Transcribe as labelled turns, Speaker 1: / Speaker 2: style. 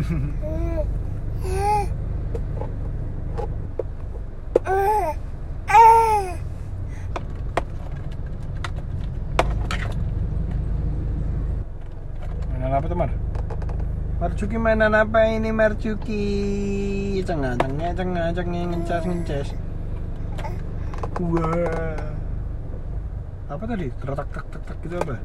Speaker 1: Mainan apa tuh Mar? Marcuki mainan apa ini Marcuki? Cengah cengah cengah cengah ngencas ngencas. Wah. Apa tadi? Tertak tak tak tak gitu apa?